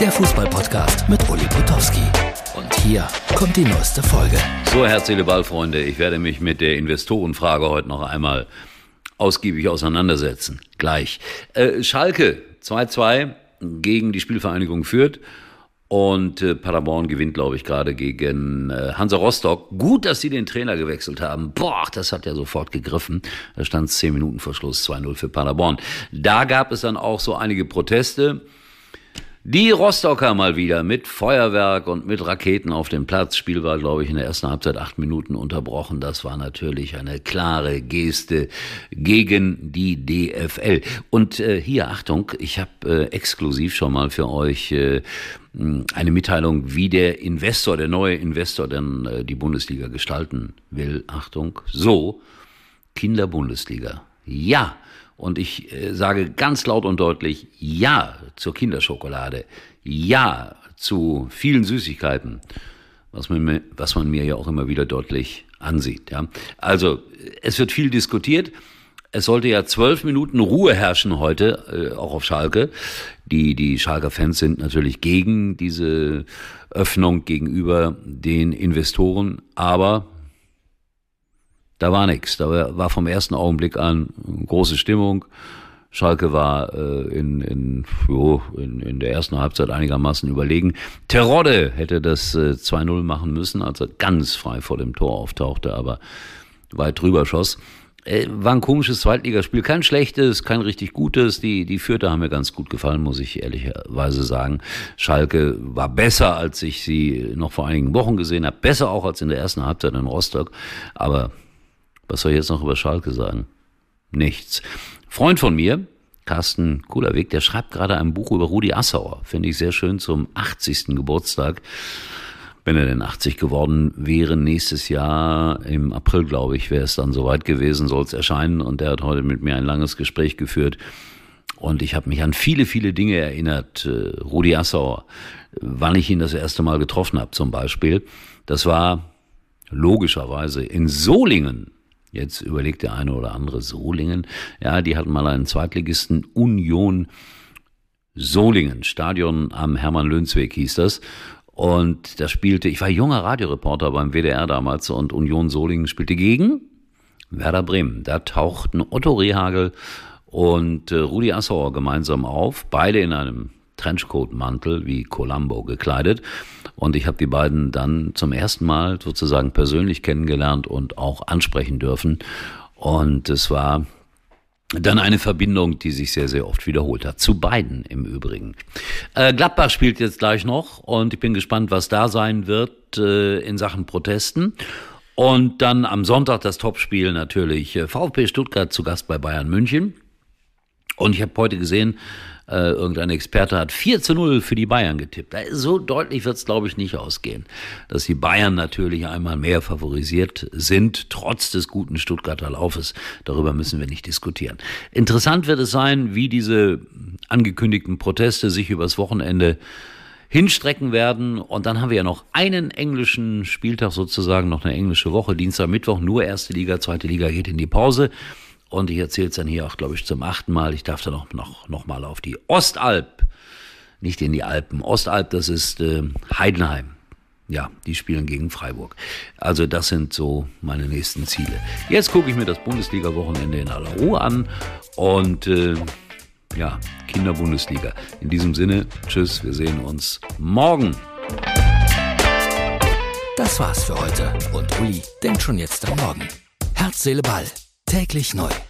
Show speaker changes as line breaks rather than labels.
der Fußballpodcast mit Uli Potowski. Und hier kommt die neueste Folge.
So, Herz, Ball, Freunde, ich werde mich mit der Investorenfrage heute noch einmal ausgiebig auseinandersetzen. Gleich. Äh, Schalke 2-2 gegen die Spielvereinigung Fürth. Und äh, Paderborn gewinnt, glaube ich, gerade gegen äh, Hansa Rostock. Gut, dass sie den Trainer gewechselt haben. Boah, das hat ja sofort gegriffen. Da stand es 10 Minuten vor Schluss 2-0 für Paderborn. Da gab es dann auch so einige Proteste. Die Rostocker mal wieder mit Feuerwerk und mit Raketen auf dem Platz. Spiel war, glaube ich, in der ersten Halbzeit acht Minuten unterbrochen. Das war natürlich eine klare Geste gegen die DFL. Und äh, hier, Achtung, ich habe äh, exklusiv schon mal für euch äh, eine Mitteilung, wie der Investor, der neue Investor denn äh, die Bundesliga gestalten will. Achtung, so, Kinderbundesliga. Ja, und ich äh, sage ganz laut und deutlich Ja zur Kinderschokolade, Ja zu vielen Süßigkeiten, was man, was man mir ja auch immer wieder deutlich ansieht. Ja. Also es wird viel diskutiert. Es sollte ja zwölf Minuten Ruhe herrschen heute, äh, auch auf Schalke. Die, die Schalker Fans sind natürlich gegen diese Öffnung gegenüber den Investoren, aber da war nichts. Da war vom ersten Augenblick an große Stimmung. Schalke war äh, in, in, jo, in, in der ersten Halbzeit einigermaßen überlegen. Terodde hätte das äh, 2-0 machen müssen, als er ganz frei vor dem Tor auftauchte, aber weit drüber schoss. Äh, war ein komisches Zweitligaspiel, kein schlechtes, kein richtig gutes. Die, die Vierte haben mir ganz gut gefallen, muss ich ehrlicherweise sagen. Schalke war besser, als ich sie noch vor einigen Wochen gesehen habe. Besser auch als in der ersten Halbzeit in Rostock. Aber was soll ich jetzt noch über Schalke sagen? Nichts. Freund von mir, Carsten Kulerweg, der schreibt gerade ein Buch über Rudi Assauer. Finde ich sehr schön zum 80. Geburtstag. Wenn er denn 80 geworden wäre, nächstes Jahr im April, glaube ich, wäre es dann soweit gewesen, soll es erscheinen. Und der hat heute mit mir ein langes Gespräch geführt. Und ich habe mich an viele, viele Dinge erinnert. Äh, Rudi Assauer, wann ich ihn das erste Mal getroffen habe zum Beispiel. Das war logischerweise in Solingen Jetzt überlegt der eine oder andere Solingen. Ja, die hatten mal einen Zweitligisten Union Solingen. Stadion am Hermann-Lönsweg hieß das. Und da spielte, ich war junger Radioreporter beim WDR damals und Union Solingen spielte gegen Werder Bremen. Da tauchten Otto Rehagel und äh, Rudi Assauer gemeinsam auf, beide in einem Trenchcoat-Mantel wie Columbo gekleidet. Und ich habe die beiden dann zum ersten Mal sozusagen persönlich kennengelernt und auch ansprechen dürfen. Und es war dann eine Verbindung, die sich sehr, sehr oft wiederholt hat. Zu beiden im Übrigen. Äh, Gladbach spielt jetzt gleich noch und ich bin gespannt, was da sein wird äh, in Sachen Protesten. Und dann am Sonntag das Topspiel natürlich äh, VfB Stuttgart zu Gast bei Bayern München. Und ich habe heute gesehen, äh, irgendein Experte hat 4 zu 0 für die Bayern getippt. So deutlich wird es, glaube ich, nicht ausgehen. Dass die Bayern natürlich einmal mehr favorisiert sind, trotz des guten Stuttgarter Laufes. Darüber müssen wir nicht diskutieren. Interessant wird es sein, wie diese angekündigten Proteste sich übers Wochenende hinstrecken werden. Und dann haben wir ja noch einen englischen Spieltag sozusagen, noch eine englische Woche, Dienstag, Mittwoch, nur erste Liga, zweite Liga geht in die Pause. Und ich erzähle es dann hier auch, glaube ich, zum achten Mal. Ich darf dann noch, noch, noch mal auf die Ostalb, nicht in die Alpen. Ostalb, das ist äh, Heidenheim. Ja, die spielen gegen Freiburg. Also das sind so meine nächsten Ziele. Jetzt gucke ich mir das Bundesliga-Wochenende in aller Ruhe an und äh, ja, Kinderbundesliga. In diesem Sinne, tschüss, wir sehen uns morgen.
Das war's für heute und Uli denkt schon jetzt am Morgen. Herz, Seele, Ball Täglich neu.